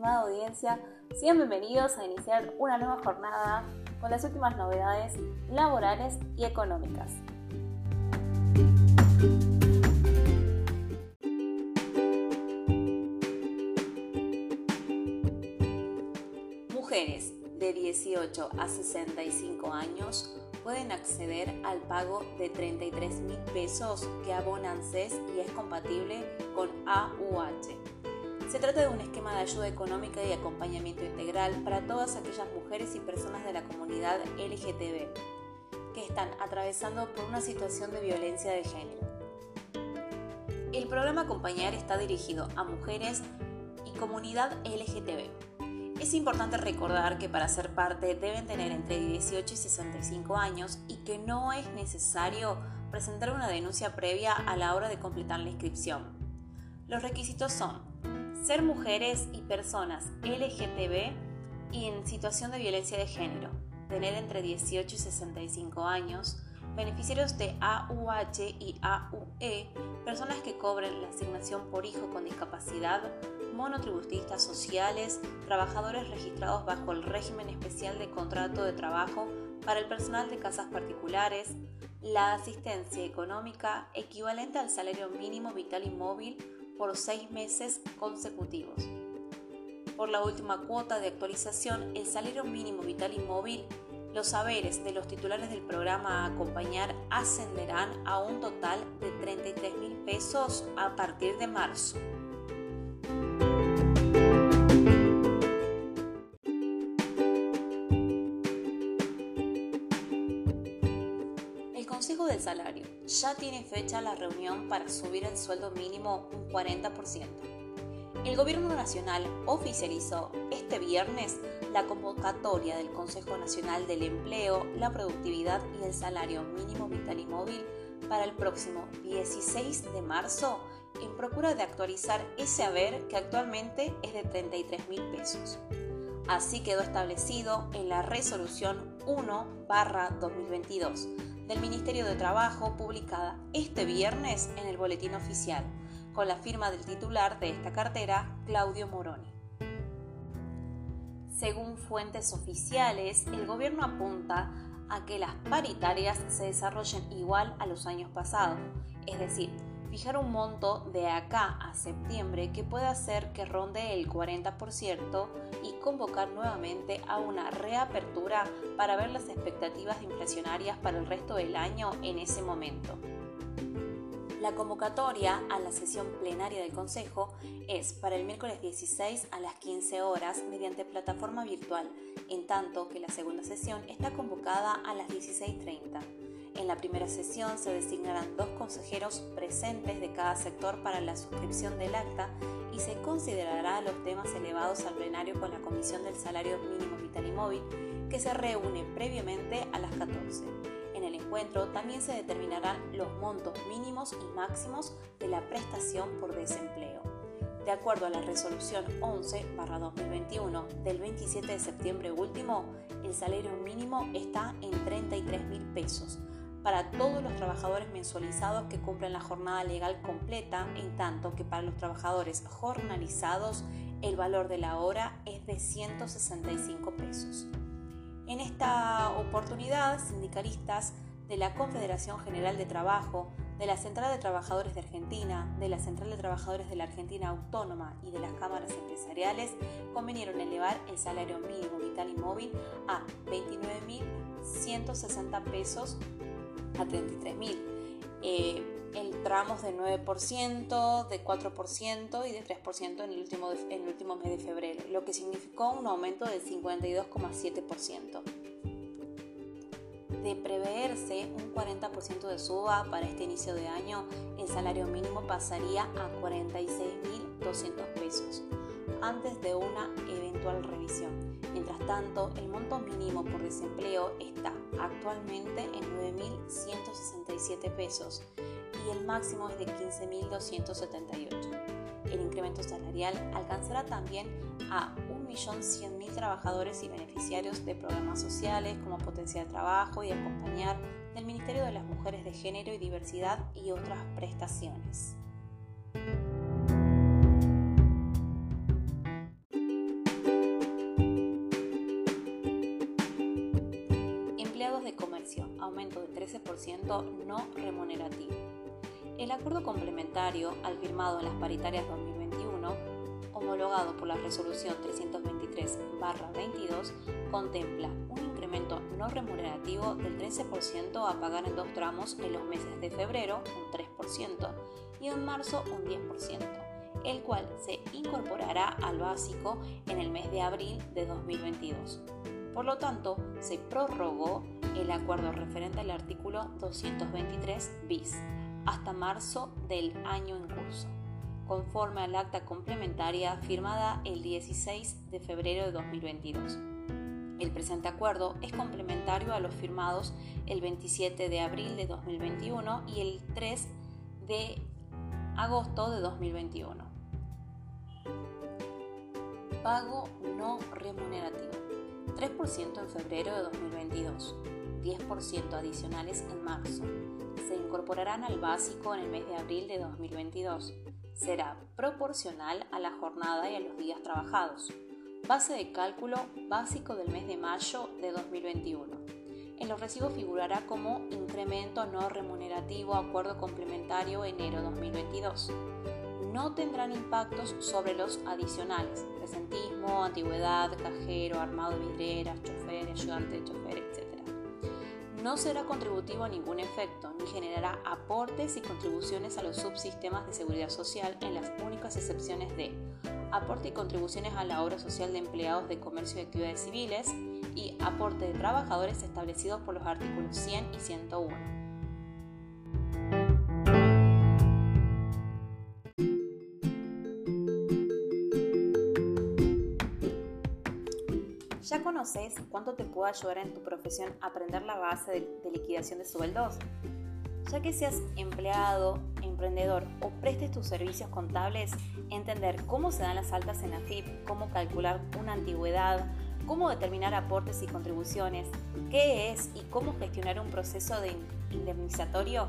estimada audiencia, sean bienvenidos a iniciar una nueva jornada con las últimas novedades laborales y económicas. Mujeres de 18 a 65 años pueden acceder al pago de 33 mil pesos que abonan CES y es compatible con AUH. Se trata de un esquema de ayuda económica y acompañamiento integral para todas aquellas mujeres y personas de la comunidad LGTB que están atravesando por una situación de violencia de género. El programa Acompañar está dirigido a mujeres y comunidad LGTB es importante recordar que para ser parte deben tener entre 18 y 65 años y que no es necesario presentar una denuncia previa a la hora de completar la inscripción. Los requisitos son ser mujeres y personas LGTB y en situación de violencia de género, tener entre 18 y 65 años, beneficiarios de AUH y AUE, personas que cobren la asignación por hijo con discapacidad, monotributistas sociales, trabajadores registrados bajo el régimen especial de contrato de trabajo para el personal de casas particulares, la asistencia económica equivalente al salario mínimo vital y móvil por seis meses consecutivos. Por la última cuota de actualización, el salario mínimo vital y móvil los saberes de los titulares del programa a acompañar ascenderán a un total de 33 mil pesos a partir de marzo. Salario ya tiene fecha la reunión para subir el sueldo mínimo un 40%. El Gobierno Nacional oficializó este viernes la convocatoria del Consejo Nacional del Empleo, la Productividad y el Salario Mínimo Vital y Móvil para el próximo 16 de marzo en procura de actualizar ese haber que actualmente es de 33 mil pesos. Así quedó establecido en la resolución 1-2022 del Ministerio de Trabajo publicada este viernes en el Boletín Oficial con la firma del titular de esta cartera, Claudio Moroni. Según fuentes oficiales, el gobierno apunta a que las paritarias se desarrollen igual a los años pasados, es decir, fijar un monto de acá a septiembre que pueda hacer que ronde el 40% y convocar nuevamente a una reapertura para ver las expectativas inflacionarias para el resto del año en ese momento. La convocatoria a la sesión plenaria del Consejo es para el miércoles 16 a las 15 horas mediante plataforma virtual, en tanto que la segunda sesión está convocada a las 16.30. En la primera sesión se designarán dos consejeros presentes de cada sector para la suscripción del acta y se considerará los temas elevados al plenario con la Comisión del Salario Mínimo Vital y Móvil, que se reúne previamente a las 14 encuentro también se determinarán los montos mínimos y máximos de la prestación por desempleo. De acuerdo a la resolución 11-2021 del 27 de septiembre último, el salario mínimo está en 33 mil pesos para todos los trabajadores mensualizados que cumplen la jornada legal completa, en tanto que para los trabajadores jornalizados el valor de la hora es de 165 pesos. En esta oportunidad, sindicalistas de la Confederación General de Trabajo, de la Central de Trabajadores de Argentina, de la Central de Trabajadores de la Argentina Autónoma y de las cámaras empresariales convinieron elevar el salario mínimo vital y móvil a 29.160 pesos a 33.000. Eh, el tramos de 9%, de 4% y de 3% en el, último, en el último mes de febrero, lo que significó un aumento del 52,7% de preverse un 40% de suba para este inicio de año, el salario mínimo pasaría a 46.200 pesos antes de una eventual revisión. Mientras tanto, el monto mínimo por desempleo está actualmente en 9.167 pesos y el máximo es de 15.278. El incremento salarial alcanzará también a 1.100.000 trabajadores y beneficiarios de programas sociales como Potencia de Trabajo y Acompañar del Ministerio de las Mujeres de Género y Diversidad y otras prestaciones. Incremento no remunerativo. El acuerdo complementario al firmado en las paritarias 2021, homologado por la resolución 323-22, contempla un incremento no remunerativo del 13% a pagar en dos tramos en los meses de febrero, un 3%, y en marzo, un 10%, el cual se incorporará al básico en el mes de abril de 2022. Por lo tanto, se prorrogó el acuerdo referente al artículo 223 bis hasta marzo del año en curso, conforme al acta complementaria firmada el 16 de febrero de 2022. El presente acuerdo es complementario a los firmados el 27 de abril de 2021 y el 3 de agosto de 2021. Pago no remunerativo. 3% en febrero de 2022, 10% adicionales en marzo. Se incorporarán al básico en el mes de abril de 2022. Será proporcional a la jornada y a los días trabajados. Base de cálculo básico del mes de mayo de 2021. En los recibos figurará como incremento no remunerativo acuerdo complementario enero 2022 no tendrán impactos sobre los adicionales, presentismo, antigüedad, cajero, armado de vidrieras, chofer, ayudante de chofer, etc. No será contributivo a ningún efecto, ni generará aportes y contribuciones a los subsistemas de seguridad social en las únicas excepciones de aporte y contribuciones a la obra social de empleados de comercio y actividades civiles y aporte de trabajadores establecidos por los artículos 100 y 101. Conoces cuánto te puede ayudar en tu profesión aprender la base de, liquidación de sueldos? Ya que seas empleado, emprendedor o prestes tus servicios contables, entender cómo se dan las altas en AFIP, cómo calcular una antigüedad, cómo determinar aportes y contribuciones, qué es y cómo gestionar un proceso de indemnizatorio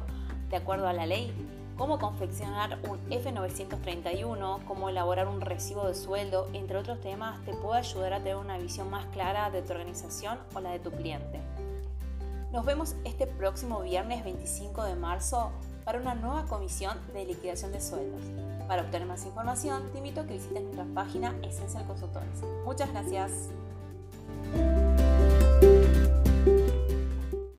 de acuerdo a la ley, cómo confeccionar un F931, cómo elaborar un recibo de sueldo, entre otros temas, te puede ayudar a tener una visión más clara de tu organización o la de tu cliente. Nos vemos este próximo viernes 25 de marzo para una nueva comisión de liquidación de sueldos. Para obtener más información, te invito a que visites nuestra página Esencial Consultores. Muchas gracias.